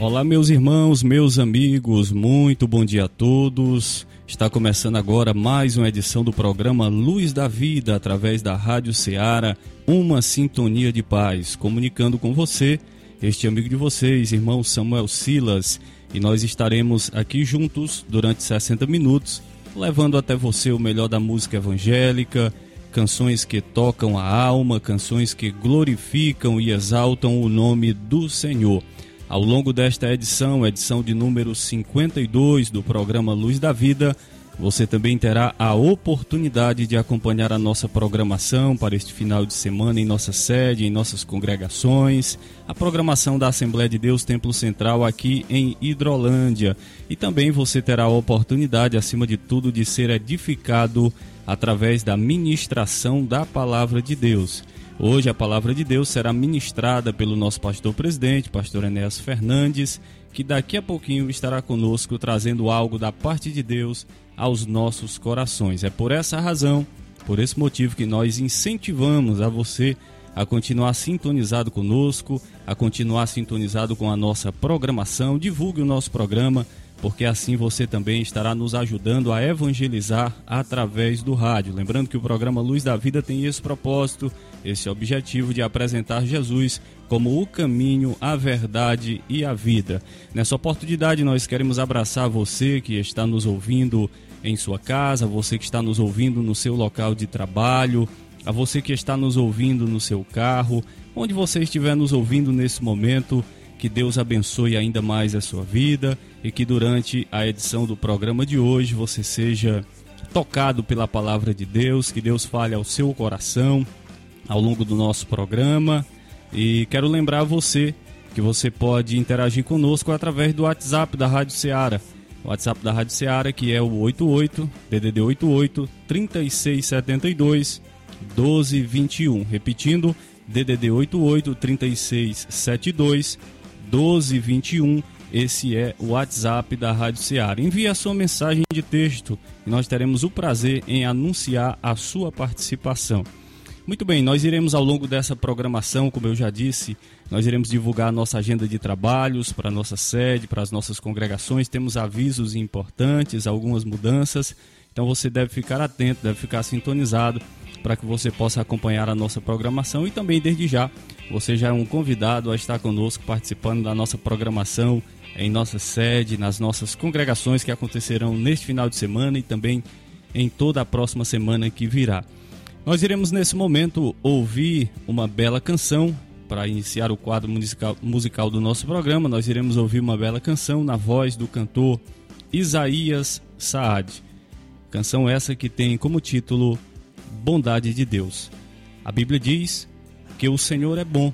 Olá, meus irmãos, meus amigos, muito bom dia a todos. Está começando agora mais uma edição do programa Luz da Vida através da Rádio Ceará, uma sintonia de paz, comunicando com você, este amigo de vocês, irmão Samuel Silas, e nós estaremos aqui juntos durante 60 minutos, levando até você o melhor da música evangélica, canções que tocam a alma, canções que glorificam e exaltam o nome do Senhor. Ao longo desta edição, edição de número 52 do programa Luz da Vida, você também terá a oportunidade de acompanhar a nossa programação para este final de semana em nossa sede, em nossas congregações, a programação da Assembleia de Deus Templo Central aqui em Hidrolândia. E também você terá a oportunidade, acima de tudo, de ser edificado através da ministração da palavra de Deus. Hoje a palavra de Deus será ministrada pelo nosso pastor presidente, pastor Enéas Fernandes, que daqui a pouquinho estará conosco trazendo algo da parte de Deus aos nossos corações. É por essa razão, por esse motivo que nós incentivamos a você a continuar sintonizado conosco, a continuar sintonizado com a nossa programação. Divulgue o nosso programa, porque assim você também estará nos ajudando a evangelizar através do rádio. Lembrando que o programa Luz da Vida tem esse propósito esse objetivo de apresentar Jesus como o caminho, a verdade e a vida. Nessa oportunidade, nós queremos abraçar você que está nos ouvindo em sua casa, você que está nos ouvindo no seu local de trabalho, a você que está nos ouvindo no seu carro, onde você estiver nos ouvindo nesse momento. Que Deus abençoe ainda mais a sua vida e que durante a edição do programa de hoje você seja tocado pela palavra de Deus, que Deus fale ao seu coração, ao longo do nosso programa. E quero lembrar você que você pode interagir conosco através do WhatsApp da Rádio Ceará. O WhatsApp da Rádio Ceará que é o 88 DDD 88 3672 1221. Repetindo, DDD 88 3672 1221. Esse é o WhatsApp da Rádio Ceará. Envie a sua mensagem de texto e nós teremos o prazer em anunciar a sua participação. Muito bem, nós iremos ao longo dessa programação, como eu já disse, nós iremos divulgar a nossa agenda de trabalhos para a nossa sede, para as nossas congregações. Temos avisos importantes, algumas mudanças. Então você deve ficar atento, deve ficar sintonizado para que você possa acompanhar a nossa programação e também desde já você já é um convidado a estar conosco participando da nossa programação em nossa sede, nas nossas congregações que acontecerão neste final de semana e também em toda a próxima semana que virá. Nós iremos nesse momento ouvir uma bela canção para iniciar o quadro musical, musical do nosso programa. Nós iremos ouvir uma bela canção na voz do cantor Isaías Saad. Canção essa que tem como título Bondade de Deus. A Bíblia diz que o Senhor é bom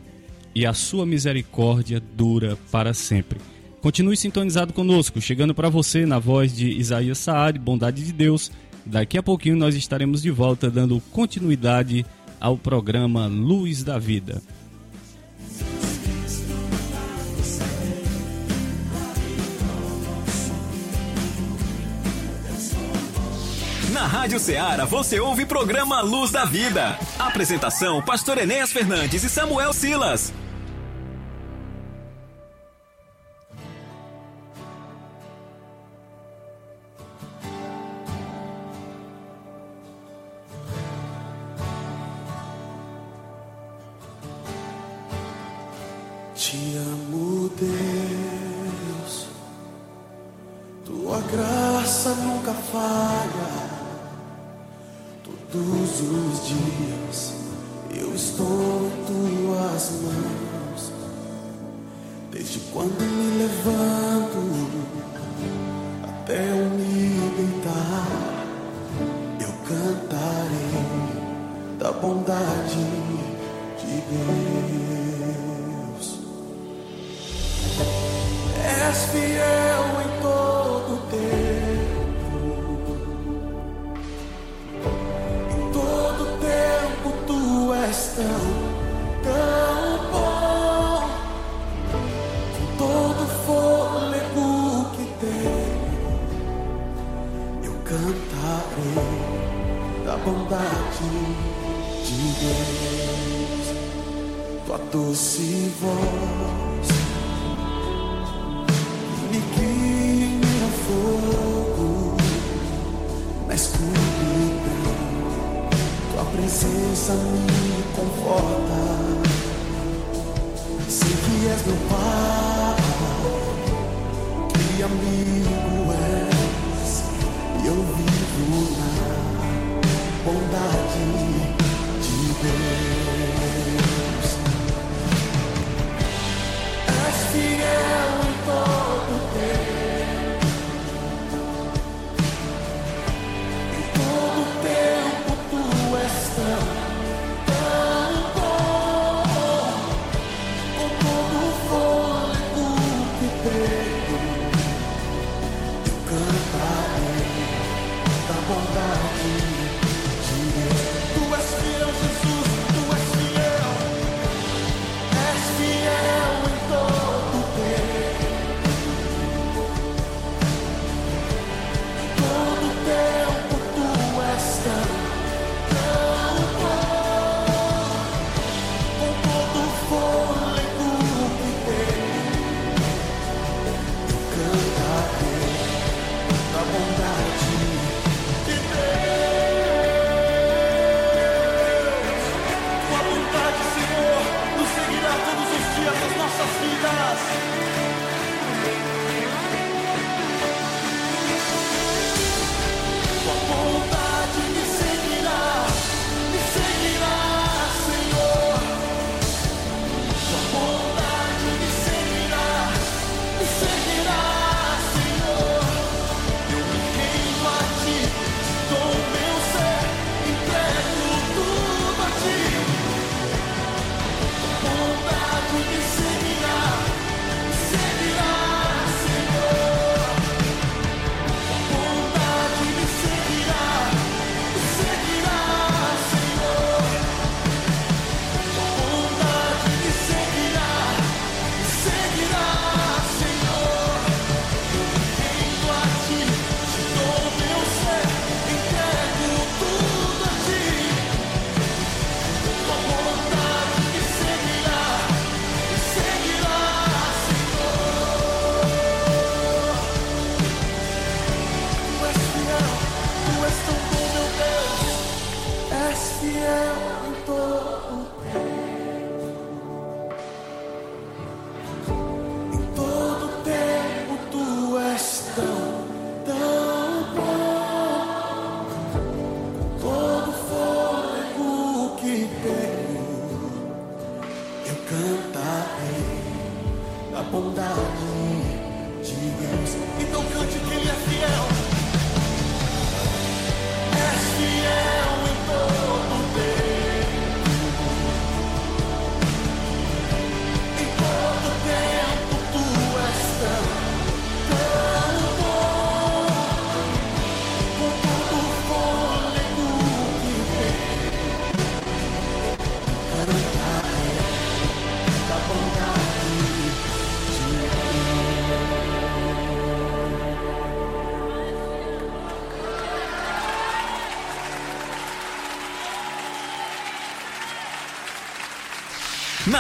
e a sua misericórdia dura para sempre. Continue sintonizado conosco, chegando para você na voz de Isaías Saad, Bondade de Deus Daqui a pouquinho nós estaremos de volta dando continuidade ao programa Luz da Vida. Na Rádio Ceará você ouve programa Luz da Vida. Apresentação: Pastor Enéas Fernandes e Samuel Silas. the one.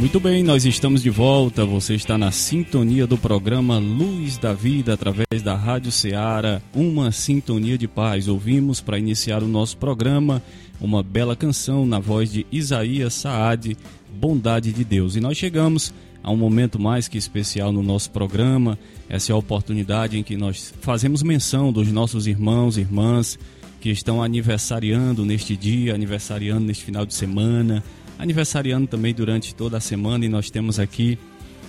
Muito bem, nós estamos de volta. Você está na sintonia do programa Luz da Vida através da Rádio Ceará, uma sintonia de paz. Ouvimos para iniciar o nosso programa uma bela canção na voz de Isaías Saad, Bondade de Deus. E nós chegamos a um momento mais que especial no nosso programa. Essa é a oportunidade em que nós fazemos menção dos nossos irmãos e irmãs que estão aniversariando neste dia, aniversariando neste final de semana aniversariando também durante toda a semana e nós temos aqui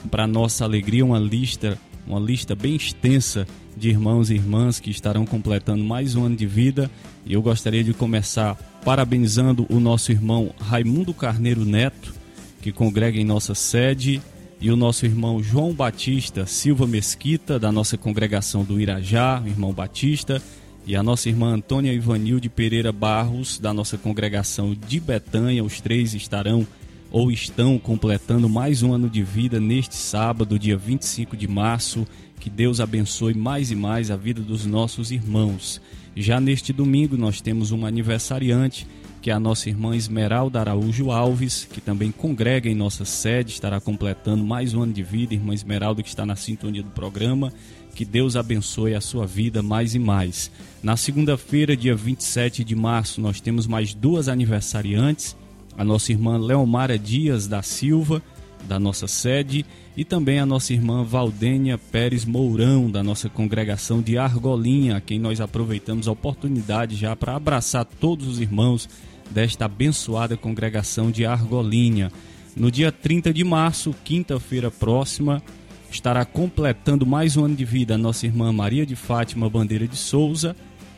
para nossa alegria uma lista, uma lista bem extensa de irmãos e irmãs que estarão completando mais um ano de vida. E eu gostaria de começar parabenizando o nosso irmão Raimundo Carneiro Neto, que congrega em nossa sede, e o nosso irmão João Batista Silva Mesquita, da nossa congregação do Irajá, irmão Batista, e a nossa irmã Antônia Ivanilde Pereira Barros, da nossa congregação de Betanha. Os três estarão ou estão completando mais um ano de vida neste sábado, dia 25 de março. Que Deus abençoe mais e mais a vida dos nossos irmãos. Já neste domingo nós temos uma aniversariante, que é a nossa irmã Esmeralda Araújo Alves, que também congrega em nossa sede, estará completando mais um ano de vida. Irmã Esmeralda que está na sintonia do programa. Que Deus abençoe a sua vida mais e mais. Na segunda-feira, dia 27 de março, nós temos mais duas aniversariantes. A nossa irmã Leomara Dias da Silva, da nossa sede, e também a nossa irmã Valdênia Pérez Mourão, da nossa congregação de Argolinha, a quem nós aproveitamos a oportunidade já para abraçar todos os irmãos desta abençoada congregação de Argolinha. No dia 30 de março, quinta-feira próxima, estará completando mais um ano de vida a nossa irmã Maria de Fátima Bandeira de Souza,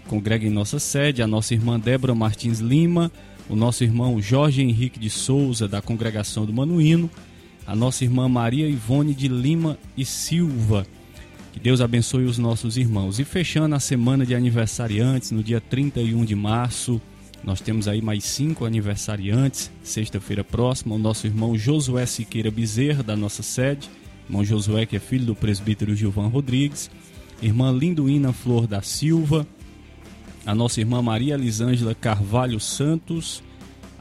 congrega em nossa sede, a nossa irmã Débora Martins Lima, o nosso irmão Jorge Henrique de Souza, da congregação do Manuíno, a nossa irmã Maria Ivone de Lima e Silva. Que Deus abençoe os nossos irmãos. E fechando a semana de aniversariantes, no dia 31 de março, nós temos aí mais cinco aniversariantes. Sexta-feira próxima, o nosso irmão Josué Siqueira Bezerra, da nossa sede. Irmão Josué, que é filho do presbítero Gilvan Rodrigues. Irmã Linduína Flor da Silva. A nossa irmã Maria Elisângela Carvalho Santos.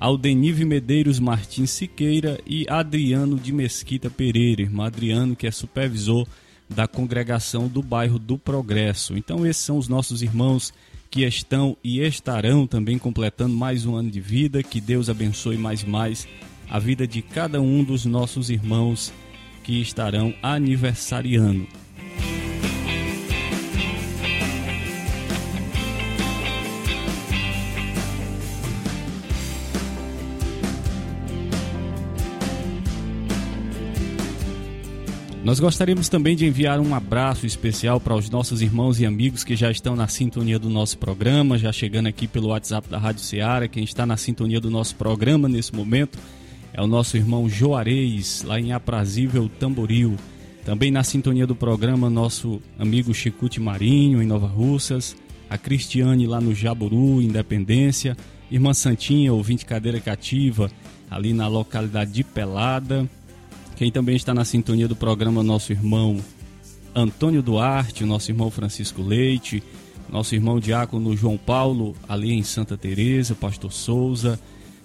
Aldenive Medeiros Martins Siqueira e Adriano de Mesquita Pereira, irmão Adriano, que é supervisor da congregação do bairro do Progresso. Então, esses são os nossos irmãos que estão e estarão também completando mais um ano de vida. Que Deus abençoe mais e mais a vida de cada um dos nossos irmãos que estarão aniversariando. Nós gostaríamos também de enviar um abraço especial para os nossos irmãos e amigos que já estão na sintonia do nosso programa, já chegando aqui pelo WhatsApp da Rádio Ceará. Quem está na sintonia do nosso programa nesse momento é o nosso irmão Joareis, lá em Aprazível Tamboril. Também na sintonia do programa, nosso amigo Chicute Marinho, em Nova Russas. A Cristiane, lá no Jaburu, Independência. Irmã Santinha, ouvinte cadeira cativa, ali na localidade de Pelada. Quem também está na sintonia do programa, nosso irmão Antônio Duarte, o nosso irmão Francisco Leite, nosso irmão Diácono João Paulo, ali em Santa Teresa, Pastor Souza,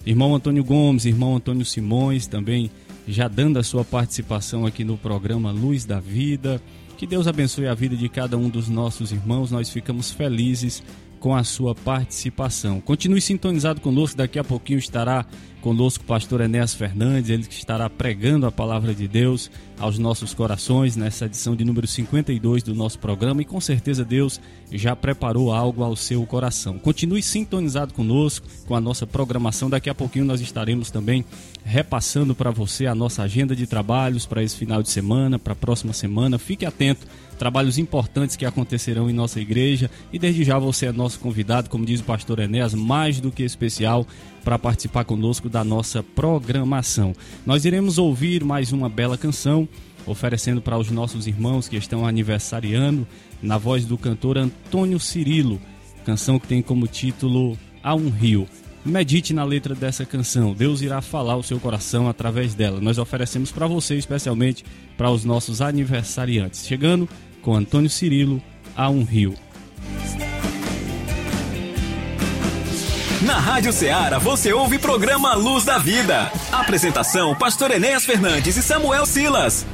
irmão Antônio Gomes, irmão Antônio Simões, também já dando a sua participação aqui no programa Luz da Vida. Que Deus abençoe a vida de cada um dos nossos irmãos. Nós ficamos felizes com a sua participação. Continue sintonizado conosco, daqui a pouquinho estará conosco o pastor Enéas Fernandes, ele que estará pregando a palavra de Deus aos nossos corações nessa edição de número 52 do nosso programa e com certeza Deus já preparou algo ao seu coração. Continue sintonizado conosco com a nossa programação, daqui a pouquinho nós estaremos também repassando para você a nossa agenda de trabalhos para esse final de semana, para a próxima semana. Fique atento trabalhos importantes que acontecerão em nossa igreja. E desde já você é nosso convidado, como diz o pastor Enéas, mais do que especial para participar conosco da nossa programação. Nós iremos ouvir mais uma bela canção, oferecendo para os nossos irmãos que estão aniversariando, na voz do cantor Antônio Cirilo, canção que tem como título A um Rio. Medite na letra dessa canção. Deus irá falar o seu coração através dela. Nós oferecemos para você, especialmente para os nossos aniversariantes. Chegando com Antônio Cirilo, a um rio. Na Rádio Ceará você ouve programa Luz da Vida. Apresentação: Pastor Enéas Fernandes e Samuel Silas.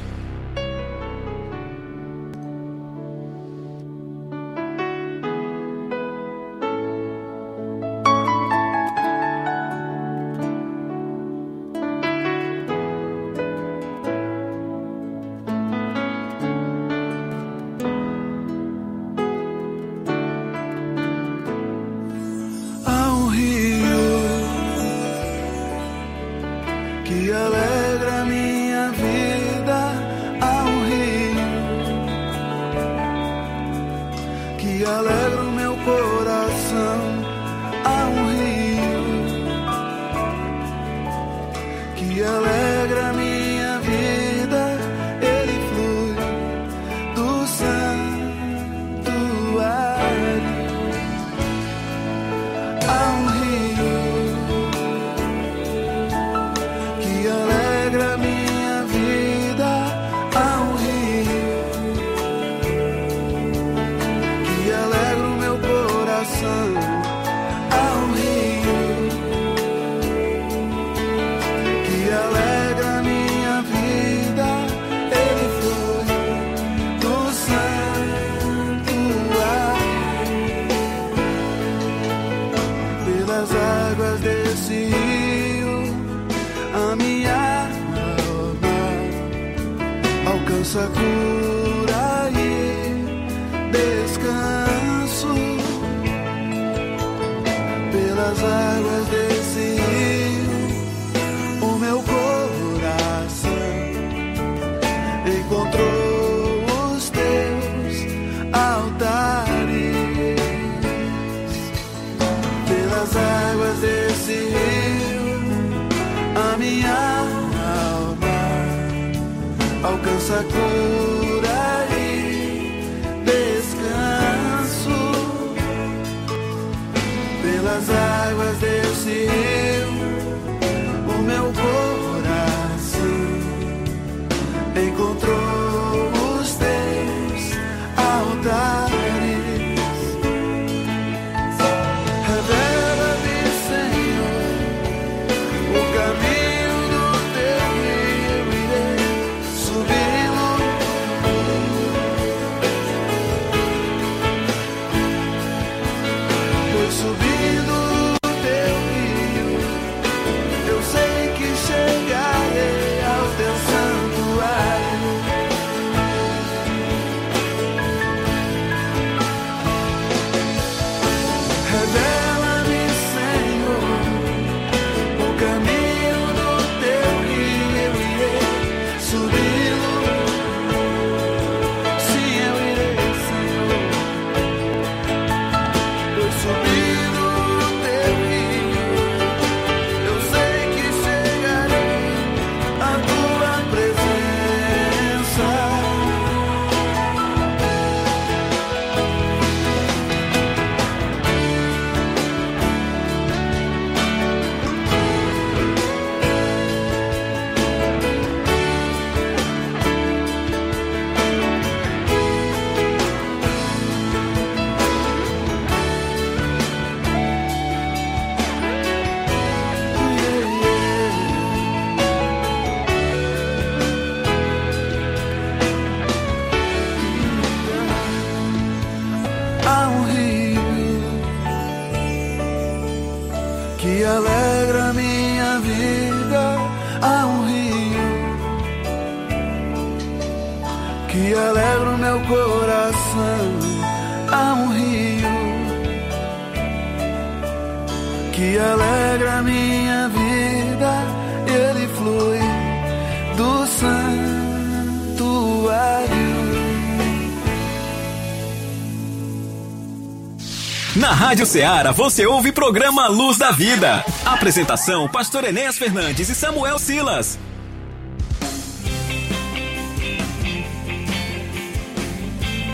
Rádio Ceará você ouve programa Luz da Vida. Apresentação: Pastor Enéas Fernandes e Samuel Silas.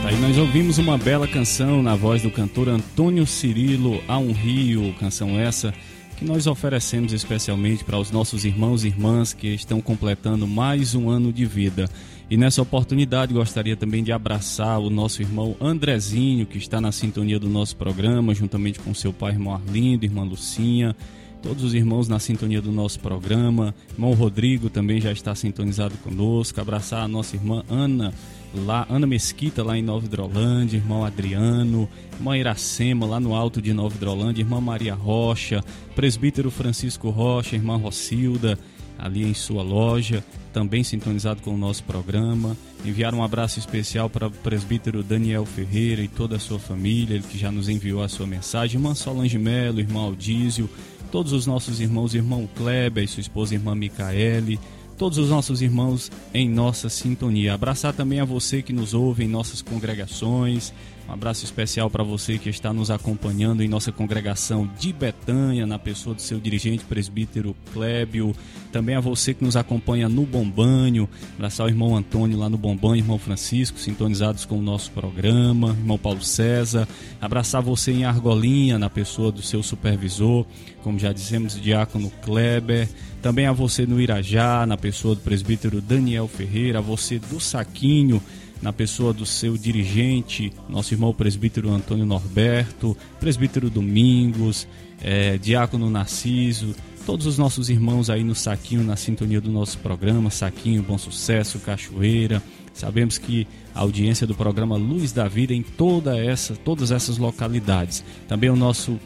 Aí nós ouvimos uma bela canção na voz do cantor Antônio Cirilo a um Rio, canção essa que nós oferecemos especialmente para os nossos irmãos e irmãs que estão completando mais um ano de vida nessa oportunidade gostaria também de abraçar o nosso irmão Andrezinho, que está na sintonia do nosso programa, juntamente com seu pai, irmão Arlindo, irmã Lucinha, todos os irmãos na sintonia do nosso programa. Irmão Rodrigo também já está sintonizado conosco. Abraçar a nossa irmã Ana, lá, Ana Mesquita, lá em Nova Hidrolândia, irmão Adriano, irmã Iracema, lá no alto de Nova Hidrolândia, irmã Maria Rocha, presbítero Francisco Rocha, irmã Rocilda, ali em sua loja, também sintonizado com o nosso programa. Enviar um abraço especial para o presbítero Daniel Ferreira e toda a sua família, ele que já nos enviou a sua mensagem. Irmã Solange Melo, irmão Aldísio, todos os nossos irmãos, irmão Kleber e sua esposa irmã Micaele, todos os nossos irmãos em nossa sintonia. Abraçar também a você que nos ouve em nossas congregações. Um abraço especial para você que está nos acompanhando em nossa congregação de Betânia, na pessoa do seu dirigente presbítero Clébio. Também a você que nos acompanha no Bombanho. Abraçar o irmão Antônio lá no Bombanho, irmão Francisco, sintonizados com o nosso programa. Irmão Paulo César. Abraçar você em Argolinha, na pessoa do seu supervisor. Como já dissemos, diácono Kleber. Também a você no Irajá, na pessoa do presbítero Daniel Ferreira. A você do Saquinho na pessoa do seu dirigente, nosso irmão presbítero Antônio Norberto, presbítero Domingos, é, diácono Narciso, todos os nossos irmãos aí no Saquinho, na sintonia do nosso programa, Saquinho, Bom Sucesso, Cachoeira. Sabemos que a audiência do programa Luz da Vida em toda essa, todas essas localidades. Também o nosso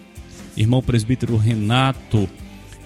irmão presbítero Renato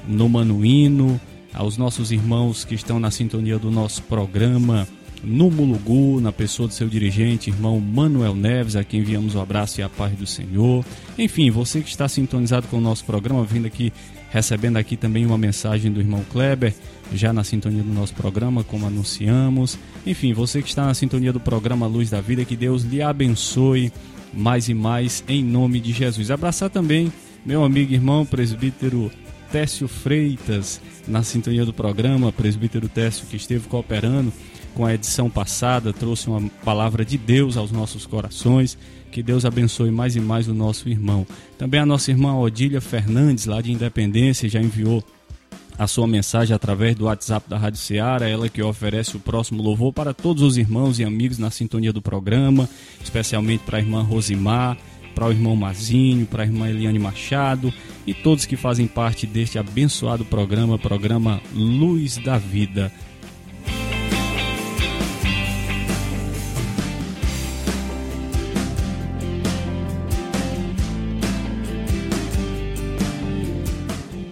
no Manuíno, aos nossos irmãos que estão na sintonia do nosso programa no Mulugu, na pessoa do seu dirigente, irmão Manuel Neves, a quem enviamos o abraço e a paz do Senhor. Enfim, você que está sintonizado com o nosso programa, vindo aqui, recebendo aqui também uma mensagem do irmão Kleber, já na sintonia do nosso programa, como anunciamos. Enfim, você que está na sintonia do programa Luz da Vida, que Deus lhe abençoe mais e mais em nome de Jesus. Abraçar também meu amigo irmão presbítero Técio Freitas, na sintonia do programa, presbítero Técio que esteve cooperando com a edição passada, trouxe uma palavra de Deus aos nossos corações. Que Deus abençoe mais e mais o nosso irmão. Também a nossa irmã Odília Fernandes, lá de Independência, já enviou a sua mensagem através do WhatsApp da Rádio Ceará, ela que oferece o próximo louvor para todos os irmãos e amigos na sintonia do programa, especialmente para a irmã Rosimar, para o irmão Mazinho, para a irmã Eliane Machado e todos que fazem parte deste abençoado programa, programa Luz da Vida.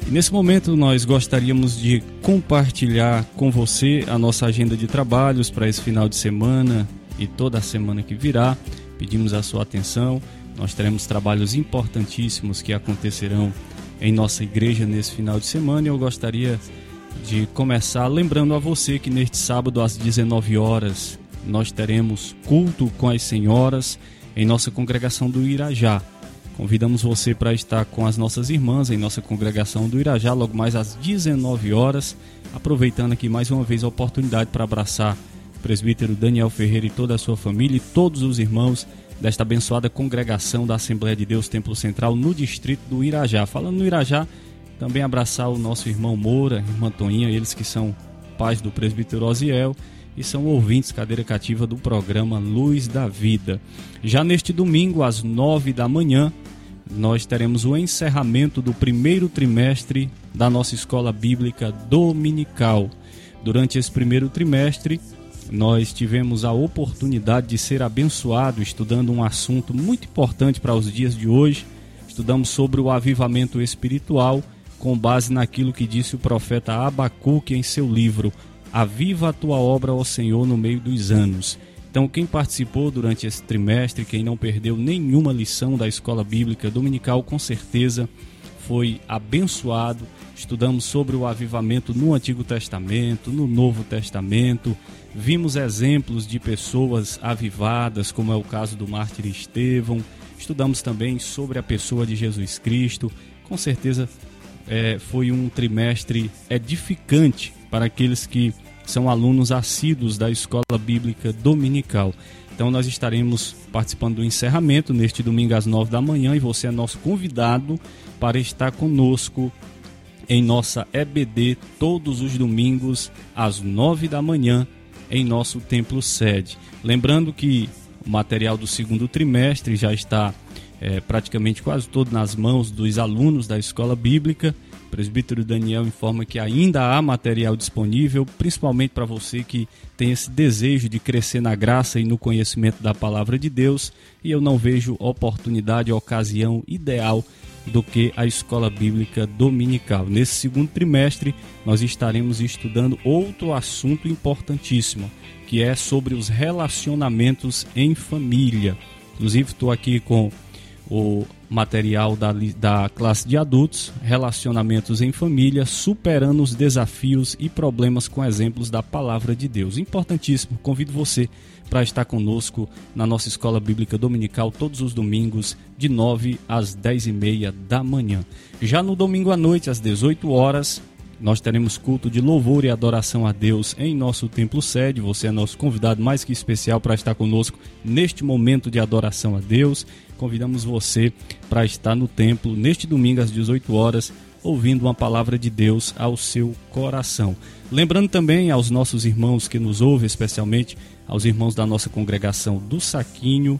Nesse momento, nós gostaríamos de compartilhar com você a nossa agenda de trabalhos para esse final de semana e toda a semana que virá. Pedimos a sua atenção. Nós teremos trabalhos importantíssimos que acontecerão em nossa igreja nesse final de semana e eu gostaria de começar lembrando a você que neste sábado às 19 horas nós teremos culto com as senhoras em nossa congregação do Irajá. Convidamos você para estar com as nossas irmãs em nossa congregação do Irajá, logo mais às 19 horas. Aproveitando aqui mais uma vez a oportunidade para abraçar o presbítero Daniel Ferreira e toda a sua família e todos os irmãos desta abençoada congregação da Assembleia de Deus Templo Central no distrito do Irajá. Falando no Irajá, também abraçar o nosso irmão Moura, irmã Toinha, eles que são pais do presbítero Osiel e são ouvintes cadeira cativa do programa Luz da Vida. Já neste domingo, às nove da manhã, nós teremos o encerramento do primeiro trimestre da nossa escola bíblica dominical. Durante esse primeiro trimestre, nós tivemos a oportunidade de ser abençoado estudando um assunto muito importante para os dias de hoje. Estudamos sobre o avivamento espiritual com base naquilo que disse o profeta Abacuque em seu livro Aviva a tua obra, ó Senhor, no meio dos anos. Então, quem participou durante esse trimestre, quem não perdeu nenhuma lição da escola bíblica dominical, com certeza foi abençoado. Estudamos sobre o avivamento no Antigo Testamento, no Novo Testamento. Vimos exemplos de pessoas avivadas, como é o caso do mártir Estevão. Estudamos também sobre a pessoa de Jesus Cristo. Com certeza é, foi um trimestre edificante para aqueles que são alunos assíduos da Escola Bíblica Dominical. Então nós estaremos participando do encerramento neste domingo às nove da manhã e você é nosso convidado para estar conosco em nossa EBD todos os domingos às nove da manhã em nosso templo sede. Lembrando que o material do segundo trimestre já está é, praticamente quase todo nas mãos dos alunos da escola bíblica. Presbítero Daniel informa que ainda há material disponível, principalmente para você que tem esse desejo de crescer na graça e no conhecimento da palavra de Deus. E eu não vejo oportunidade, ocasião ideal do que a escola bíblica dominical. Nesse segundo trimestre, nós estaremos estudando outro assunto importantíssimo, que é sobre os relacionamentos em família. Inclusive, estou aqui com o material da, da classe de adultos, relacionamentos em família, superando os desafios e problemas com exemplos da palavra de Deus. Importantíssimo, convido você para estar conosco na nossa escola bíblica dominical todos os domingos, de 9 às 10 e meia da manhã. Já no domingo à noite, às 18 horas, nós teremos culto de louvor e adoração a Deus em nosso templo sede. Você é nosso convidado mais que especial para estar conosco neste momento de adoração a Deus. Convidamos você para estar no templo neste domingo às 18 horas, ouvindo uma palavra de Deus ao seu coração. Lembrando também aos nossos irmãos que nos ouvem, especialmente aos irmãos da nossa congregação do Saquinho,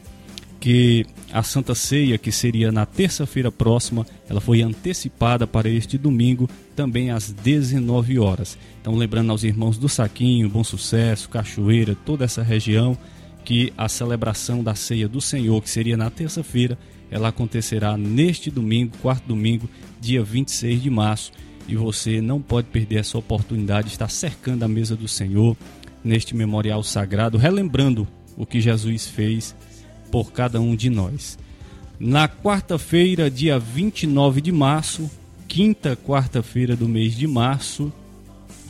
que a Santa Ceia, que seria na terça-feira próxima, ela foi antecipada para este domingo, também às 19 horas. Então, lembrando aos irmãos do Saquinho, Bom Sucesso, Cachoeira, toda essa região, que a celebração da Ceia do Senhor, que seria na terça-feira, ela acontecerá neste domingo, quarto domingo, dia 26 de março. E você não pode perder essa oportunidade de estar cercando a mesa do Senhor neste memorial sagrado, relembrando o que Jesus fez por cada um de nós. Na quarta-feira, dia 29 de março, quinta quarta-feira do mês de março,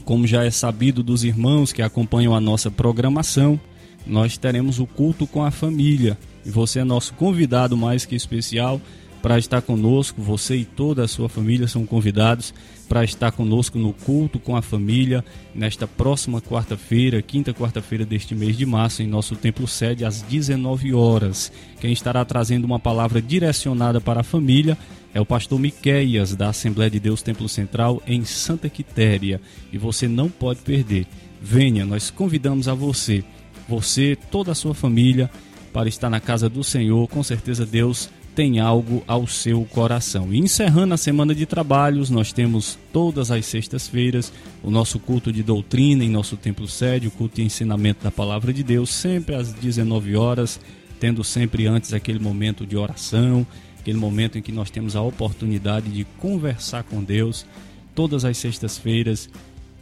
como já é sabido dos irmãos que acompanham a nossa programação, nós teremos o culto com a família. E você é nosso convidado mais que especial para estar conosco. Você e toda a sua família são convidados para estar conosco no culto com a família nesta próxima quarta-feira, quinta quarta-feira deste mês de março, em nosso templo sede, às 19 horas. Quem estará trazendo uma palavra direcionada para a família é o pastor Miqueias, da Assembleia de Deus Templo Central, em Santa Quitéria. E você não pode perder. Venha, nós convidamos a você, você, toda a sua família, para estar na casa do Senhor. Com certeza Deus tem algo ao seu coração. E encerrando a semana de trabalhos, nós temos todas as sextas-feiras o nosso culto de doutrina em nosso templo sede, o culto de ensinamento da palavra de Deus, sempre às 19 horas, tendo sempre antes aquele momento de oração, aquele momento em que nós temos a oportunidade de conversar com Deus. Todas as sextas-feiras,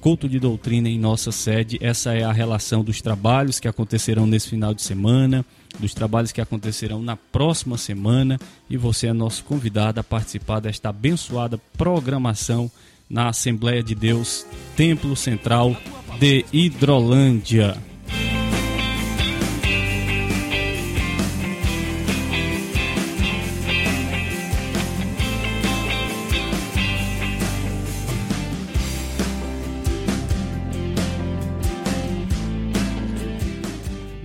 culto de doutrina em nossa sede. Essa é a relação dos trabalhos que acontecerão nesse final de semana, dos trabalhos que acontecerão na próxima semana. E você é nosso convidado a participar desta abençoada programação na Assembleia de Deus, Templo Central de Hidrolândia.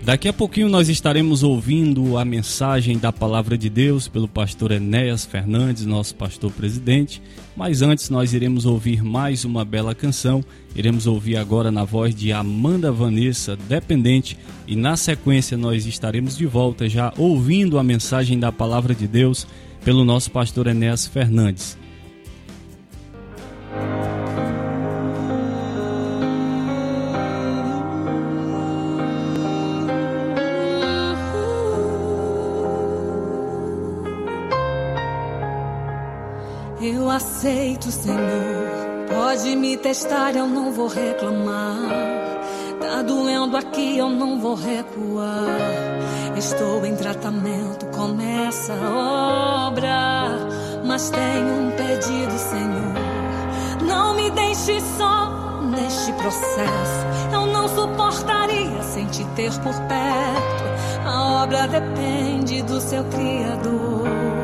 Daqui a pouquinho nós estaremos ouvindo a mensagem da palavra de Deus pelo pastor Enéas Fernandes, nosso pastor presidente. Mas antes nós iremos ouvir mais uma bela canção. Iremos ouvir agora na voz de Amanda Vanessa, dependente. E na sequência nós estaremos de volta já ouvindo a mensagem da palavra de Deus pelo nosso pastor Enéas Fernandes. Eu aceito, Senhor. Pode me testar, eu não vou reclamar. Tá doendo aqui, eu não vou recuar. Estou em tratamento, começa a obra. Mas tenho um pedido, Senhor. Não me deixe só neste processo. Eu não suportaria sem te ter por perto. A obra depende do seu Criador.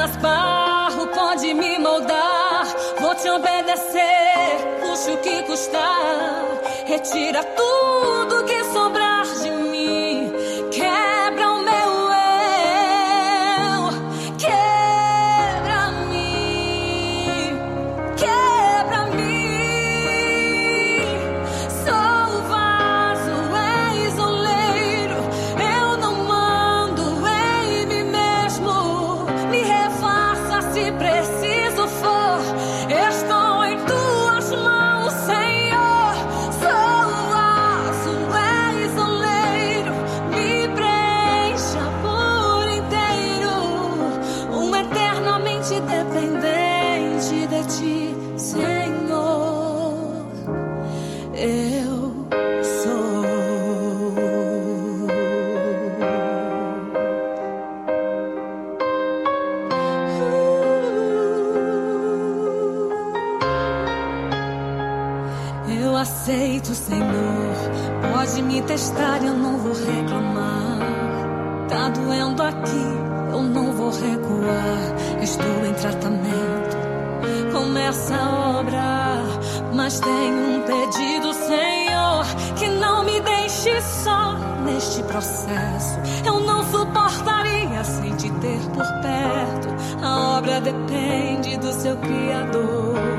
Apenas barro, pode me moldar. Vou te obedecer, custe o que custar. Retira tudo que sobrar Mas tenho um pedido, Senhor, que não me deixe só neste processo. Eu não suportaria sem te ter por perto. A obra depende do seu Criador.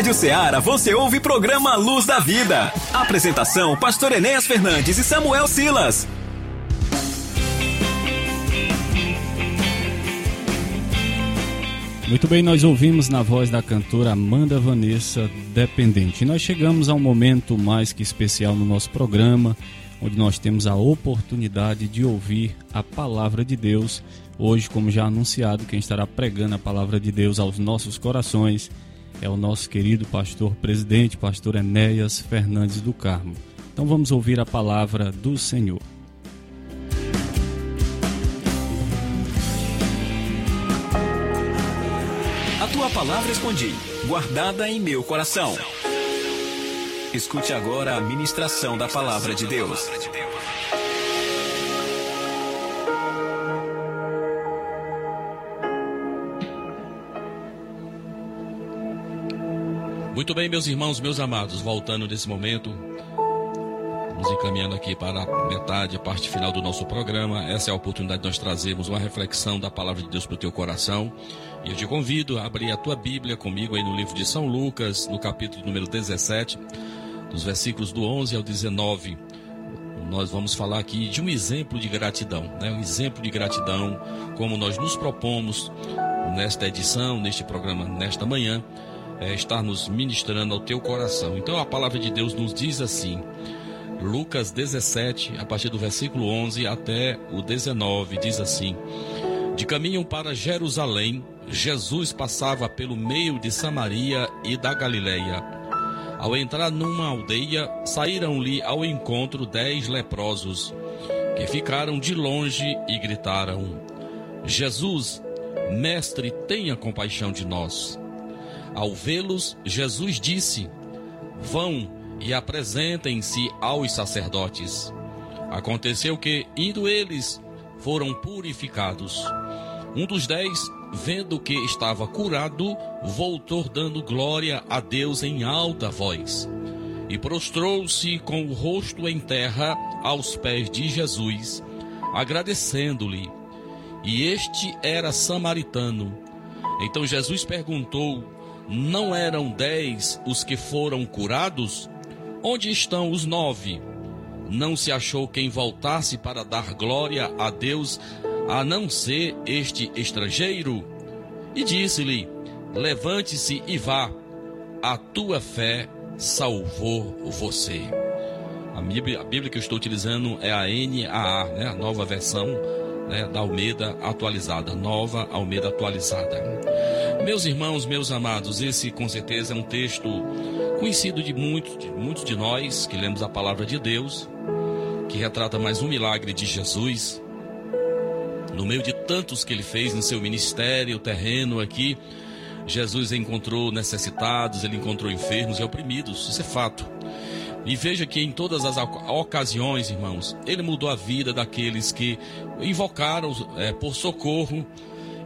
Rádio Ceará você ouve programa Luz da Vida. Apresentação: Pastor Enéas Fernandes e Samuel Silas. Muito bem, nós ouvimos na voz da cantora Amanda Vanessa Dependente. Nós chegamos a um momento mais que especial no nosso programa, onde nós temos a oportunidade de ouvir a palavra de Deus. Hoje, como já anunciado, quem estará pregando a palavra de Deus aos nossos corações é o nosso querido pastor presidente, pastor Enéas Fernandes do Carmo. Então vamos ouvir a palavra do Senhor. A tua palavra escondi, guardada em meu coração. Escute agora a ministração da palavra de Deus. Muito bem, meus irmãos, meus amados, voltando nesse momento, nos encaminhando aqui para a metade, a parte final do nosso programa. Essa é a oportunidade de nós trazermos uma reflexão da palavra de Deus para o teu coração. E eu te convido a abrir a tua Bíblia comigo aí no livro de São Lucas, no capítulo número 17, dos versículos do 11 ao 19. Nós vamos falar aqui de um exemplo de gratidão, né? Um exemplo de gratidão, como nós nos propomos nesta edição, neste programa, nesta manhã, é, estar nos ministrando ao teu coração. Então a palavra de Deus nos diz assim, Lucas 17, a partir do versículo 11 até o 19, diz assim: De caminho para Jerusalém, Jesus passava pelo meio de Samaria e da Galileia. Ao entrar numa aldeia, saíram-lhe ao encontro dez leprosos, que ficaram de longe e gritaram: Jesus, mestre, tenha compaixão de nós. Ao vê-los, Jesus disse: Vão e apresentem-se aos sacerdotes. Aconteceu que, indo eles, foram purificados. Um dos dez, vendo que estava curado, voltou dando glória a Deus em alta voz. E prostrou-se com o rosto em terra aos pés de Jesus, agradecendo-lhe. E este era samaritano. Então Jesus perguntou: Não eram dez os que foram curados? Onde estão os nove? Não se achou quem voltasse para dar glória a Deus, a não ser este estrangeiro? E disse-lhe: Levante-se e vá, a tua fé salvou você. A Bíblia, a Bíblia que eu estou utilizando é a NAA, né? a nova versão né? da Almeida atualizada, nova Almeida atualizada. Meus irmãos, meus amados, esse com certeza é um texto conhecido de muitos, de muitos de nós que lemos a palavra de Deus, que retrata mais um milagre de Jesus. No meio de tantos que ele fez em seu ministério terreno aqui, Jesus encontrou necessitados, ele encontrou enfermos e oprimidos, isso é fato. E veja que em todas as ocasiões, irmãos, ele mudou a vida daqueles que invocaram é, por socorro.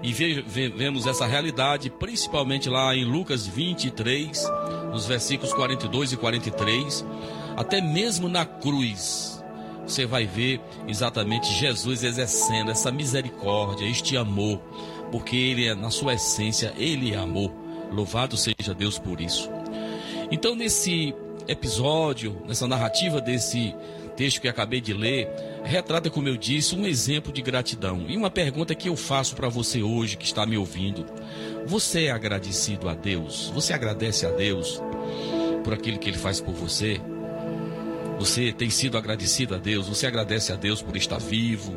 E ve, ve, vemos essa realidade principalmente lá em Lucas 23, nos versículos 42 e 43. Até mesmo na cruz, você vai ver exatamente Jesus exercendo essa misericórdia, este amor, porque ele é, na sua essência, ele é amor. Louvado seja Deus por isso. Então, nesse episódio, nessa narrativa desse texto que acabei de ler, retrata, como eu disse, um exemplo de gratidão. E uma pergunta que eu faço para você hoje que está me ouvindo: Você é agradecido a Deus? Você agradece a Deus por aquilo que ele faz por você? Você tem sido agradecido a Deus? Você agradece a Deus por estar vivo?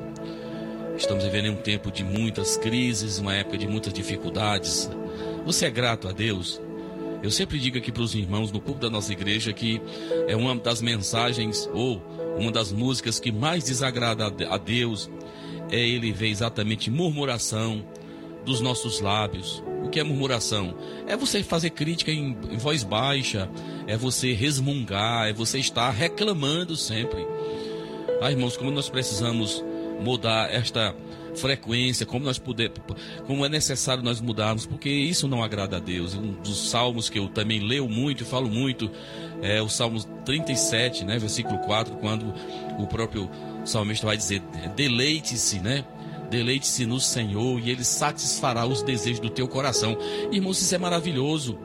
Estamos vivendo um tempo de muitas crises, uma época de muitas dificuldades. Você é grato a Deus? Eu sempre digo aqui para os irmãos no público da nossa igreja que é uma das mensagens ou uma das músicas que mais desagrada a Deus é ele ver exatamente murmuração dos nossos lábios. O que é murmuração? É você fazer crítica em, em voz baixa, é você resmungar, é você estar reclamando sempre. Ah, irmãos, como nós precisamos mudar esta frequência, como nós puder, como é necessário nós mudarmos, porque isso não agrada a Deus. Um dos salmos que eu também leio muito e falo muito é o Salmo 37, né, versículo 4, quando o próprio salmista vai dizer: "Deleite-se, né? Deleite-se no Senhor e ele satisfará os desejos do teu coração". Irmãos, isso é maravilhoso.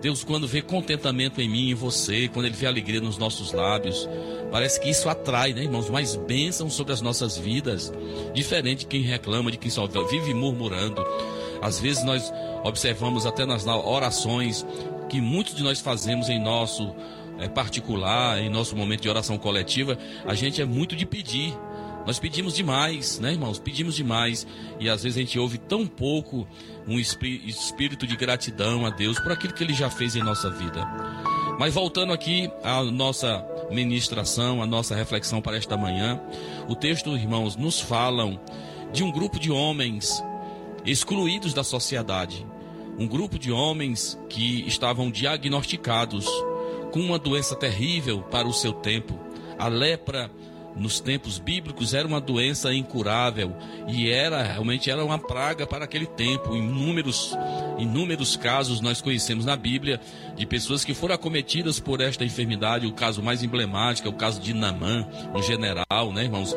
Deus, quando vê contentamento em mim e em você, quando Ele vê alegria nos nossos lábios, parece que isso atrai, né, irmãos, mais bênçãos sobre as nossas vidas. Diferente de quem reclama, de quem só vive murmurando. Às vezes nós observamos até nas orações que muitos de nós fazemos em nosso é, particular, em nosso momento de oração coletiva, a gente é muito de pedir. Nós pedimos demais, né, irmãos? Pedimos demais. E às vezes a gente ouve tão pouco um espírito de gratidão a Deus por aquilo que Ele já fez em nossa vida. Mas voltando aqui à nossa ministração, à nossa reflexão para esta manhã, o texto, irmãos, nos falam de um grupo de homens excluídos da sociedade. Um grupo de homens que estavam diagnosticados com uma doença terrível para o seu tempo, a lepra nos tempos bíblicos era uma doença incurável e era realmente era uma praga para aquele tempo. Inúmeros, inúmeros casos nós conhecemos na Bíblia de pessoas que foram acometidas por esta enfermidade. O caso mais emblemático é o caso de Namã, um general, né, irmãos?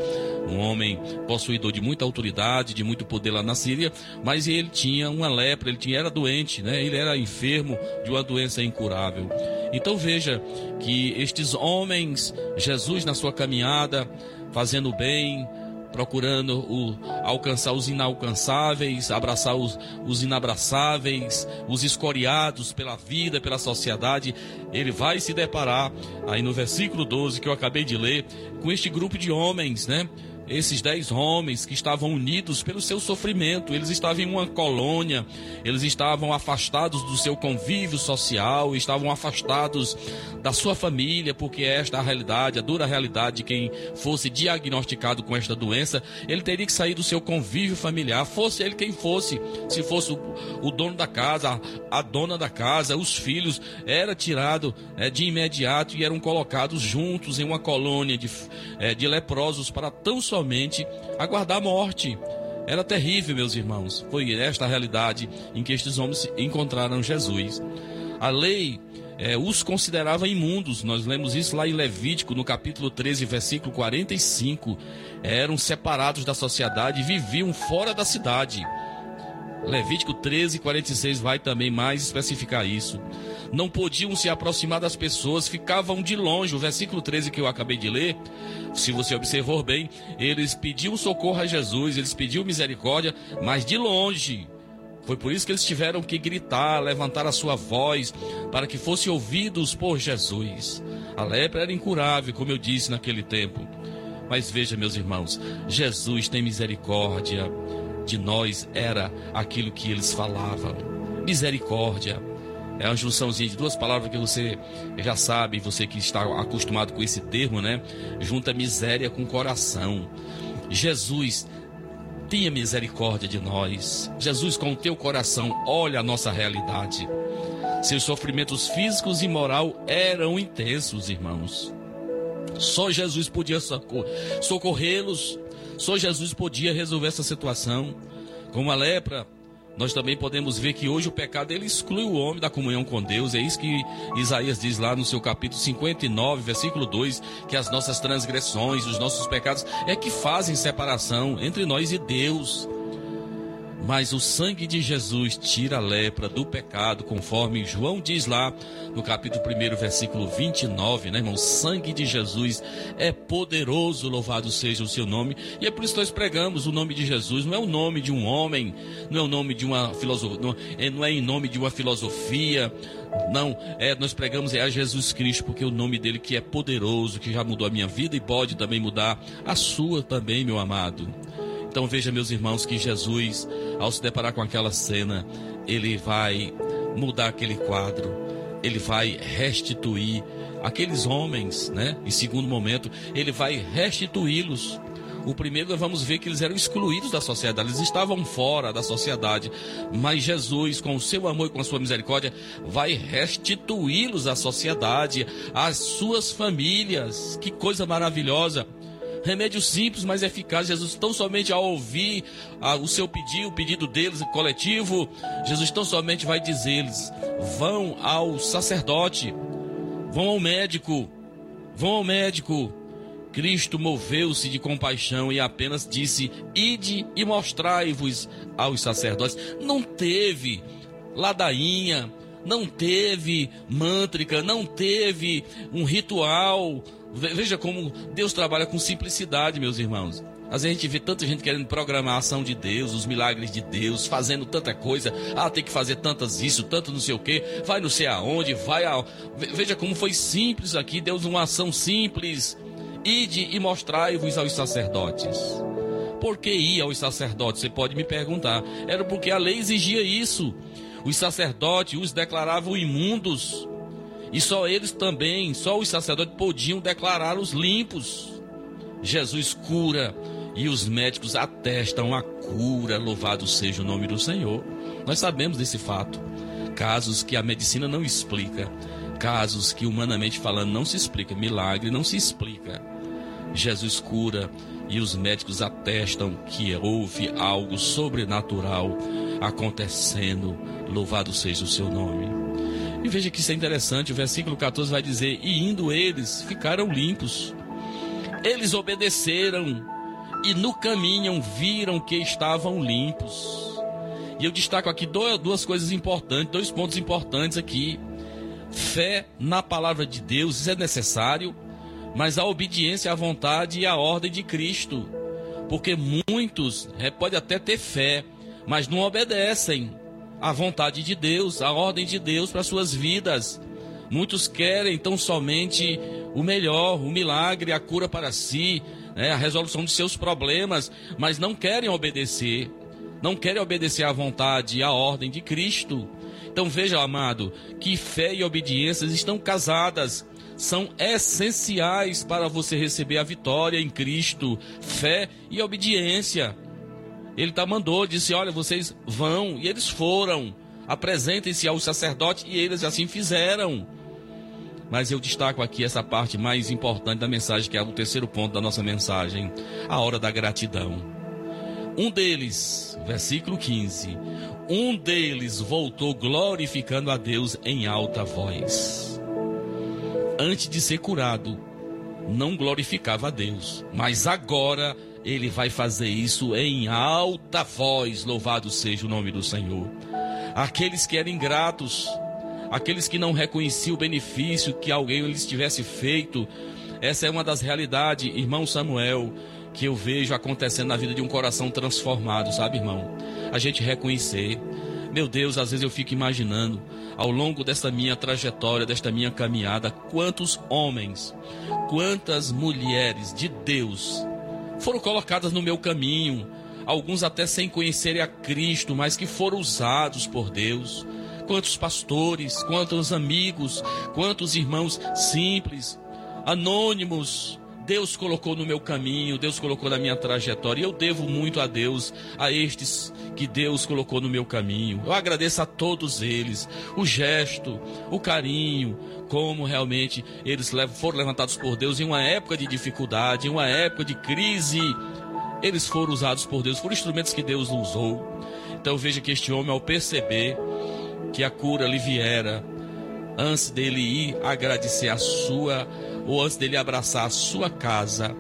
Um homem possuidor de muita autoridade, de muito poder lá na Síria, mas ele tinha uma lepra, ele tinha, era doente, né? Ele era enfermo de uma doença incurável. Então veja que estes homens, Jesus na sua caminhada, fazendo bem, procurando o, alcançar os inalcançáveis, abraçar os, os inabraçáveis, os escoriados pela vida, pela sociedade, ele vai se deparar, aí no versículo 12 que eu acabei de ler, com este grupo de homens, né? Esses dez homens que estavam unidos pelo seu sofrimento, eles estavam em uma colônia, eles estavam afastados do seu convívio social, estavam afastados da sua família, porque esta é a realidade, a dura realidade de quem fosse diagnosticado com esta doença, ele teria que sair do seu convívio familiar, fosse ele quem fosse, se fosse o, dono da casa, a, a, dona da casa, os filhos, era tirado é, de imediato e eram colocados juntos em uma colônia de, é, de leprosos para tão somente somente aguardar a morte. Era terrível, meus irmãos. Foi esta a realidade em que estes homens encontraram Jesus. A lei eh, os considerava imundos. Nós lemos isso lá em Levítico, no capítulo 13, versículo 45. Eram separados da sociedade e viviam fora da cidade. Levítico 13, 46 vai também mais especificar isso. Não podiam se aproximar das pessoas, ficavam de longe. O versículo 13 que eu acabei de ler, se você observou bem, eles pediam socorro a Jesus, eles pediam misericórdia, mas de longe. Foi por isso que eles tiveram que gritar, levantar a sua voz, para que fossem ouvidos por Jesus. A lepra era incurável, como eu disse naquele tempo. Mas veja, meus irmãos, Jesus tem misericórdia de nós, era aquilo que eles falavam. Misericórdia. É uma junçãozinha de duas palavras que você já sabe, você que está acostumado com esse termo, né? Junta miséria com coração. Jesus tenha misericórdia de nós. Jesus, com o teu coração, olha a nossa realidade. Seus sofrimentos físicos e moral eram intensos, irmãos. Só Jesus podia socor- socorrê-los. Só Jesus podia resolver essa situação. Como a lepra, nós também podemos ver que hoje o pecado ele exclui o homem da comunhão com Deus. É isso que Isaías diz lá no seu capítulo 59, versículo 2, que as nossas transgressões, os nossos pecados é que fazem separação entre nós e Deus. Mas o sangue de Jesus tira a lepra do pecado, conforme João diz lá no capítulo 1, versículo 29, né, irmão? O sangue de Jesus é poderoso, louvado seja o seu nome. E é por isso que nós pregamos o nome de Jesus. Não é o nome de um homem, não é o nome de uma filosofia, não é, não é em nome de uma filosofia. Não, é, nós pregamos é a Jesus Cristo, porque é o nome dele que é poderoso, que já mudou a minha vida e pode também mudar a sua também, meu amado. Então veja, meus irmãos, que Jesus, ao se deparar com aquela cena, ele vai mudar aquele quadro, ele vai restituir aqueles homens, né? Em segundo momento, ele vai restituí-los. O primeiro, nós vamos ver que eles eram excluídos da sociedade, eles estavam fora da sociedade. Mas Jesus, com o seu amor e com a sua misericórdia, vai restituí-los à sociedade, às suas famílias. Que coisa maravilhosa! Remédio simples, mas eficaz. Jesus, tão somente ao ouvir ah, o seu pedido, o pedido deles, coletivo, Jesus tão somente vai dizer-lhes: vão ao sacerdote, vão ao médico, vão ao médico. Cristo moveu-se de compaixão e apenas disse: Ide e mostrai-vos aos sacerdotes. Não teve ladainha, não teve mântrica, não teve um ritual. Ve- Veja como Deus trabalha com simplicidade, meus irmãos. Às vezes a gente vê tanta gente querendo programar a ação de Deus, os milagres de Deus, fazendo tanta coisa. Ah, tem que fazer tantas isso, tanto não sei o que. Vai não sei aonde, vai a. Ve- Veja como foi simples aqui. Deus uma ação simples. Ide e mostrai-vos aos sacerdotes. Por que ir aos sacerdotes? Você pode me perguntar. Era porque a lei exigia isso. Os sacerdotes os declaravam imundos. E só eles também, só os sacerdotes podiam declará-los limpos. Jesus cura e os médicos atestam a cura. Louvado seja o nome do Senhor. Nós sabemos desse fato. Casos que a medicina não explica, casos que humanamente falando não se explica, milagre não se explica. Jesus cura e os médicos atestam que houve algo sobrenatural acontecendo. Louvado seja o seu nome. E veja que isso é interessante, o versículo 14 vai dizer: E indo eles, ficaram limpos. Eles obedeceram e no caminho viram que estavam limpos. E eu destaco aqui duas coisas importantes, dois pontos importantes aqui. Fé na palavra de Deus, isso é necessário, mas a obediência à vontade e à ordem de Cristo. Porque muitos é, pode até ter fé, mas não obedecem à vontade de Deus, à ordem de Deus para suas vidas. Muitos querem tão somente o melhor, o milagre, a cura para si, né, a resolução de seus problemas, mas não querem obedecer, não querem obedecer à vontade e à ordem de Cristo. Então veja, amado, que fé e obediência estão casadas, são essenciais para você receber a vitória em Cristo. Fé e obediência. Ele tá mandou, disse: Olha, vocês vão, e eles foram. Apresentem-se aos sacerdotes, e eles assim fizeram. Mas eu destaco aqui essa parte mais importante da mensagem, que é o terceiro ponto da nossa mensagem, a hora da gratidão. Um deles, versículo 15, um deles voltou glorificando a Deus em alta voz. Antes de ser curado, não glorificava a Deus, mas agora ele vai fazer isso em alta voz. Louvado seja o nome do Senhor. Aqueles que eram ingratos, aqueles que não reconheciam o benefício que alguém lhes tivesse feito, essa é uma das realidades, irmão Samuel, que eu vejo acontecendo na vida de um coração transformado, sabe, irmão? A gente reconhecer. Meu Deus, às vezes eu fico imaginando, ao longo desta minha trajetória, desta minha caminhada, quantos homens, quantas mulheres de Deus foram colocadas no meu caminho, alguns até sem conhecerem a Cristo, mas que foram usados por Deus. Quantos pastores, quantos amigos, quantos irmãos simples, anônimos, Deus colocou no meu caminho, Deus colocou na minha trajetória. E eu devo muito a Deus, a estes que Deus colocou no meu caminho. Eu agradeço a todos eles, o gesto, o carinho, como realmente eles foram levantados por Deus em uma época de dificuldade, em uma época de crise. Eles foram usados por Deus, foram instrumentos que Deus usou. Então veja que este homem, ao perceber que a cura lhe viera, antes dele ir agradecer a sua ou antes dele abraçar a sua casa,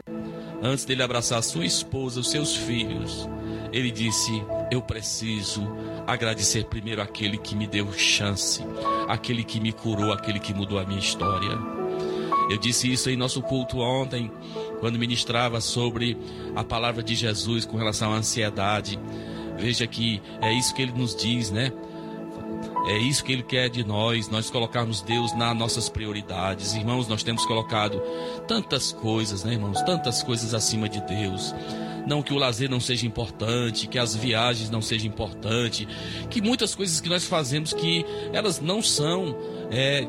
antes dele abraçar a sua esposa, os seus filhos, ele disse: Eu preciso agradecer primeiro aquele que me deu chance, aquele que me curou, aquele que mudou a minha história. Eu disse isso em nosso culto ontem, quando ministrava sobre a palavra de Jesus com relação à ansiedade. Veja que é isso que ele nos diz, né? É isso que Ele quer de nós, nós colocarmos Deus nas nossas prioridades. Irmãos, nós temos colocado tantas coisas, né, irmãos? Tantas coisas acima de Deus. Não que o lazer não seja importante, que as viagens não sejam importantes, que muitas coisas que nós fazemos que elas não são é,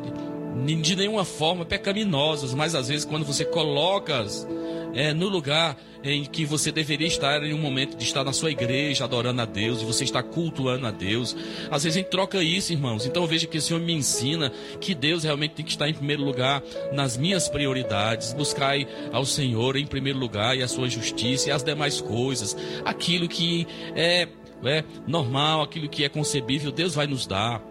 de nenhuma forma pecaminosas, mas às vezes quando você coloca é, no lugar em que você deveria estar em um momento de estar na sua igreja adorando a Deus, e você está cultuando a Deus. Às vezes a gente troca isso, irmãos. Então veja que o Senhor me ensina que Deus realmente tem que estar em primeiro lugar nas minhas prioridades. Buscai ao Senhor em primeiro lugar e a sua justiça e as demais coisas. Aquilo que é, é normal, aquilo que é concebível, Deus vai nos dar.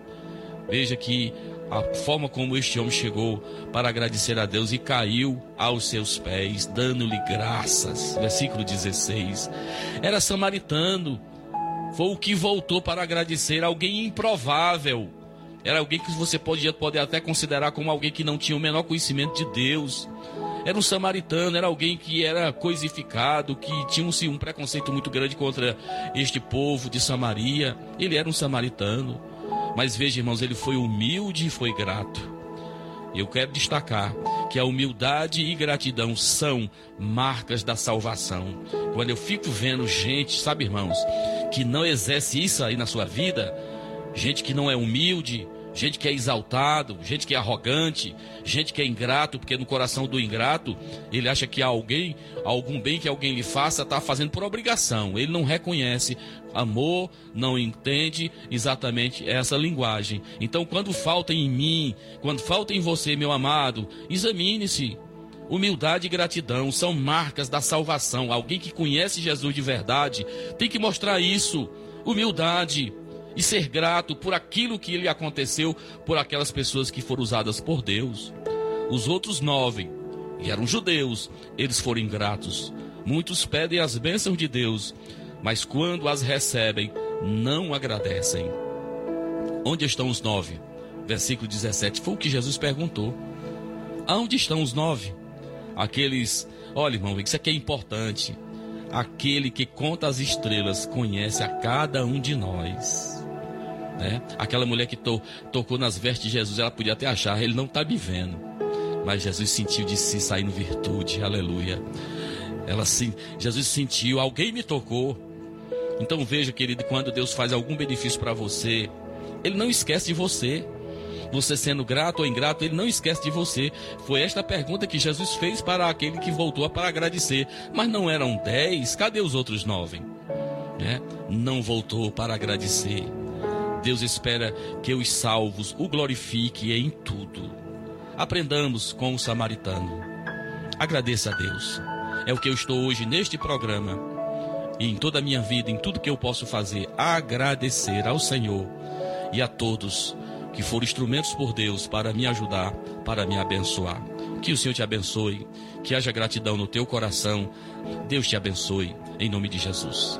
Veja que a forma como este homem chegou para agradecer a Deus e caiu aos seus pés, dando-lhe graças. Versículo 16. Era samaritano, foi o que voltou para agradecer, alguém improvável. Era alguém que você podia poder até considerar como alguém que não tinha o menor conhecimento de Deus. Era um samaritano, era alguém que era coisificado, que tinha um, um preconceito muito grande contra este povo de Samaria. Ele era um samaritano. Mas veja, irmãos, ele foi humilde e foi grato. Eu quero destacar que a humildade e gratidão são marcas da salvação. Quando eu fico vendo gente, sabe, irmãos, que não exerce isso aí na sua vida, gente que não é humilde, gente que é exaltado, gente que é arrogante, gente que é ingrato, porque no coração do ingrato ele acha que alguém, algum bem que alguém lhe faça, está fazendo por obrigação. Ele não reconhece amor, não entende exatamente essa linguagem. Então, quando falta em mim, quando falta em você, meu amado, examine-se. Humildade e gratidão são marcas da salvação. Alguém que conhece Jesus de verdade tem que mostrar isso. Humildade, e ser grato por aquilo que lhe aconteceu, por aquelas pessoas que foram usadas por Deus. Os outros nove, e eram judeus, eles foram ingratos. Muitos pedem as bênçãos de Deus, mas quando as recebem, não agradecem. Onde estão os nove? Versículo 17. Foi o que Jesus perguntou. Aonde estão os nove? Aqueles. Olha, irmão, isso aqui é importante. Aquele que conta as estrelas conhece a cada um de nós. Né? Aquela mulher que to, tocou nas vestes de Jesus, ela podia até achar, ele não está me vendo. Mas Jesus sentiu de si saindo virtude, aleluia. Ela Jesus sentiu, alguém me tocou. Então veja, querido, quando Deus faz algum benefício para você, Ele não esquece de você. Você sendo grato ou ingrato, Ele não esquece de você. Foi esta pergunta que Jesus fez para aquele que voltou para agradecer. Mas não eram dez, cadê os outros nove? Né? Não voltou para agradecer. Deus espera que os salvos o glorifique em tudo. aprendamos com o samaritano. Agradeça a Deus. É o que eu estou hoje neste programa e em toda a minha vida, em tudo que eu posso fazer, agradecer ao Senhor e a todos que foram instrumentos por Deus para me ajudar, para me abençoar. Que o Senhor te abençoe, que haja gratidão no teu coração. Deus te abençoe, em nome de Jesus.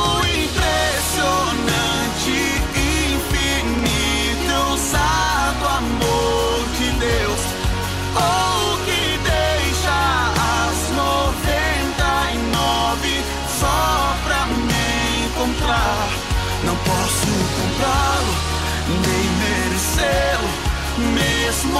Mesmo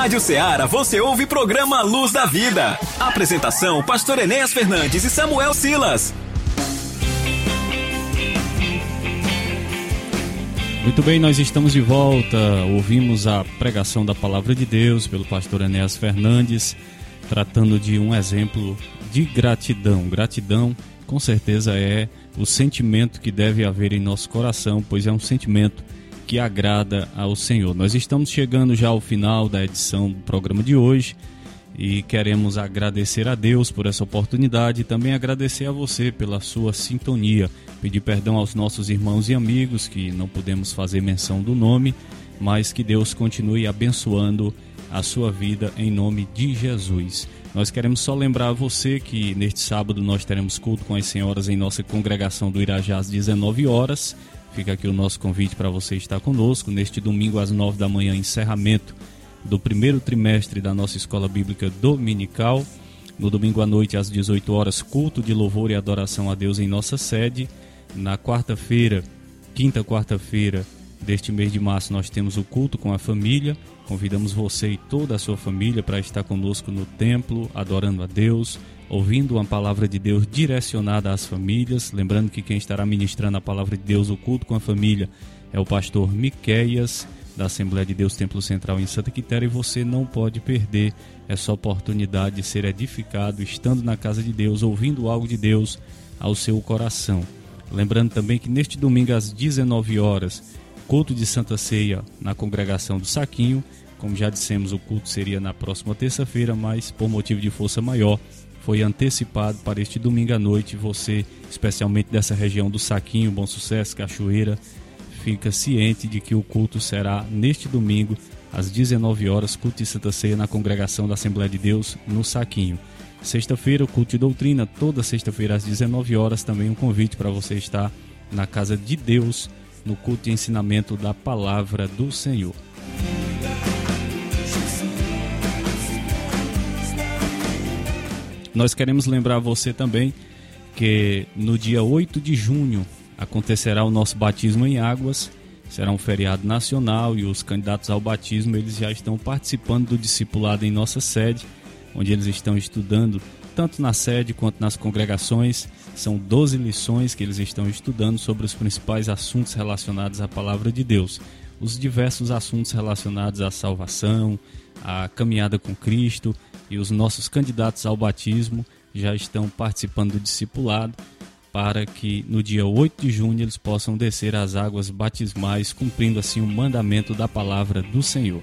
Rádio Ceará você ouve programa Luz da Vida. Apresentação: Pastor Enéas Fernandes e Samuel Silas. Muito bem, nós estamos de volta. Ouvimos a pregação da palavra de Deus pelo pastor Enéas Fernandes, tratando de um exemplo de gratidão. Gratidão, com certeza, é o sentimento que deve haver em nosso coração, pois é um sentimento agrada ao Senhor. Nós estamos chegando já ao final da edição do programa de hoje e queremos agradecer a Deus por essa oportunidade e também agradecer a você pela sua sintonia. Pedir perdão aos nossos irmãos e amigos que não pudemos fazer menção do nome, mas que Deus continue abençoando a sua vida em nome de Jesus. Nós queremos só lembrar a você que neste sábado nós teremos culto com as senhoras em nossa congregação do Irajá às 19 horas. Fica aqui o nosso convite para você estar conosco neste domingo às 9 da manhã, encerramento do primeiro trimestre da nossa escola bíblica dominical. No domingo à noite, às 18 horas, culto de louvor e adoração a Deus em nossa sede. Na quarta-feira, quinta quarta-feira deste mês de março, nós temos o culto com a família. Convidamos você e toda a sua família para estar conosco no templo, adorando a Deus, ouvindo uma palavra de Deus direcionada às famílias. Lembrando que quem estará ministrando a palavra de Deus, o culto com a família, é o pastor Miqueias da Assembleia de Deus Templo Central em Santa Quitéria e você não pode perder essa oportunidade de ser edificado estando na casa de Deus, ouvindo algo de Deus ao seu coração. Lembrando também que neste domingo às 19 horas, culto de Santa Ceia na congregação do Saquinho. Como já dissemos, o culto seria na próxima terça-feira, mas por motivo de força maior, foi antecipado para este domingo à noite. Você, especialmente dessa região do Saquinho, Bom Sucesso, Cachoeira, fica ciente de que o culto será neste domingo às 19 horas, culto de Santa Ceia na congregação da Assembleia de Deus no Saquinho. Sexta-feira, o culto de doutrina, toda sexta-feira às 19 horas, também um convite para você estar na casa de Deus, no culto de ensinamento da palavra do Senhor. Nós queremos lembrar você também que no dia 8 de junho acontecerá o nosso batismo em águas. Será um feriado nacional e os candidatos ao batismo eles já estão participando do discipulado em nossa sede, onde eles estão estudando tanto na sede quanto nas congregações. São 12 lições que eles estão estudando sobre os principais assuntos relacionados à palavra de Deus. Os diversos assuntos relacionados à salvação, à caminhada com Cristo e os nossos candidatos ao batismo já estão participando do discipulado para que no dia 8 de junho eles possam descer as águas batismais, cumprindo assim o mandamento da palavra do Senhor.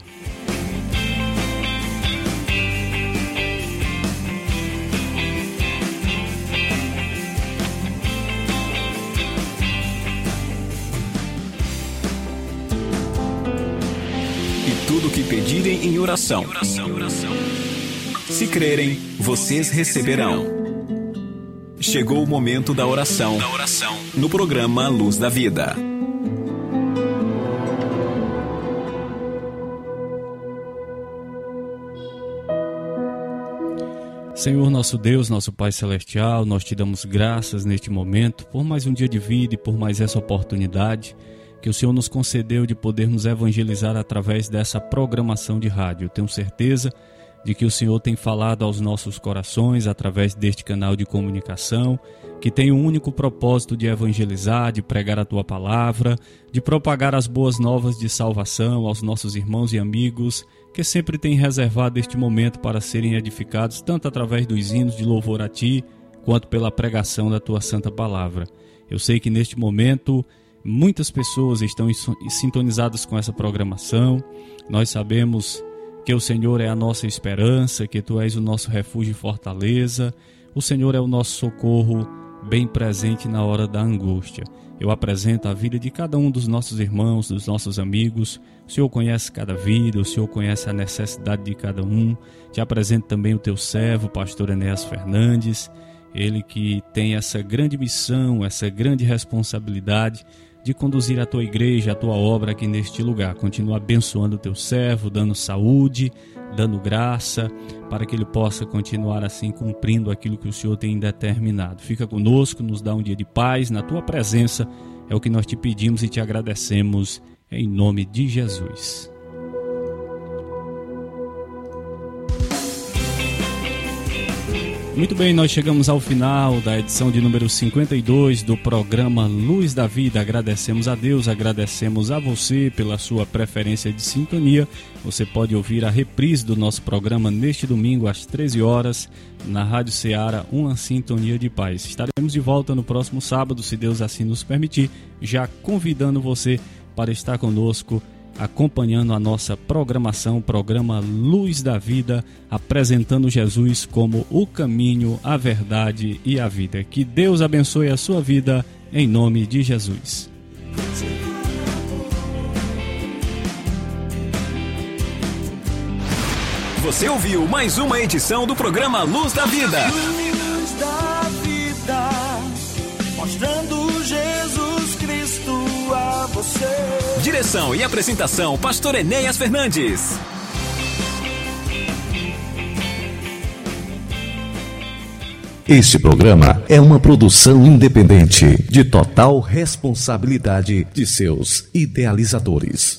E tudo que pedirem em oração. Se crerem, vocês receberão. Chegou o momento da oração. No programa Luz da Vida. Senhor nosso Deus, nosso Pai Celestial, nós te damos graças neste momento por mais um dia de vida e por mais essa oportunidade que o Senhor nos concedeu de podermos evangelizar através dessa programação de rádio. Eu tenho certeza de que o Senhor tem falado aos nossos corações através deste canal de comunicação, que tem o único propósito de evangelizar, de pregar a tua palavra, de propagar as boas novas de salvação aos nossos irmãos e amigos que sempre tem reservado este momento para serem edificados tanto através dos hinos de louvor a ti, quanto pela pregação da tua santa palavra. Eu sei que neste momento muitas pessoas estão sintonizadas com essa programação. Nós sabemos que o Senhor é a nossa esperança, que tu és o nosso refúgio e fortaleza. O Senhor é o nosso socorro bem presente na hora da angústia. Eu apresento a vida de cada um dos nossos irmãos, dos nossos amigos. O Senhor conhece cada vida, o Senhor conhece a necessidade de cada um. Te apresento também o teu servo, pastor Enéas Fernandes, ele que tem essa grande missão, essa grande responsabilidade de conduzir a tua igreja, a tua obra aqui neste lugar. Continua abençoando o teu servo, dando saúde, dando graça, para que ele possa continuar assim cumprindo aquilo que o Senhor tem determinado. Fica conosco, nos dá um dia de paz, na tua presença é o que nós te pedimos e te agradecemos em nome de Jesus. Muito bem, nós chegamos ao final da edição de número 52 do programa Luz da Vida. Agradecemos a Deus, agradecemos a você pela sua preferência de sintonia. Você pode ouvir a reprise do nosso programa neste domingo às 13 horas na Rádio Ceará, uma sintonia de paz. Estaremos de volta no próximo sábado, se Deus assim nos permitir, já convidando você para estar conosco acompanhando a nossa programação, programa Luz da Vida, apresentando Jesus como o caminho, a verdade e a vida. Que Deus abençoe a sua vida em nome de Jesus. Você ouviu mais uma edição do programa Luz da Vida. Luz da vida, mostrando Jesus Cristo a você. Direção e apresentação, Pastor Enéas Fernandes. Este programa é uma produção independente, de total responsabilidade de seus idealizadores.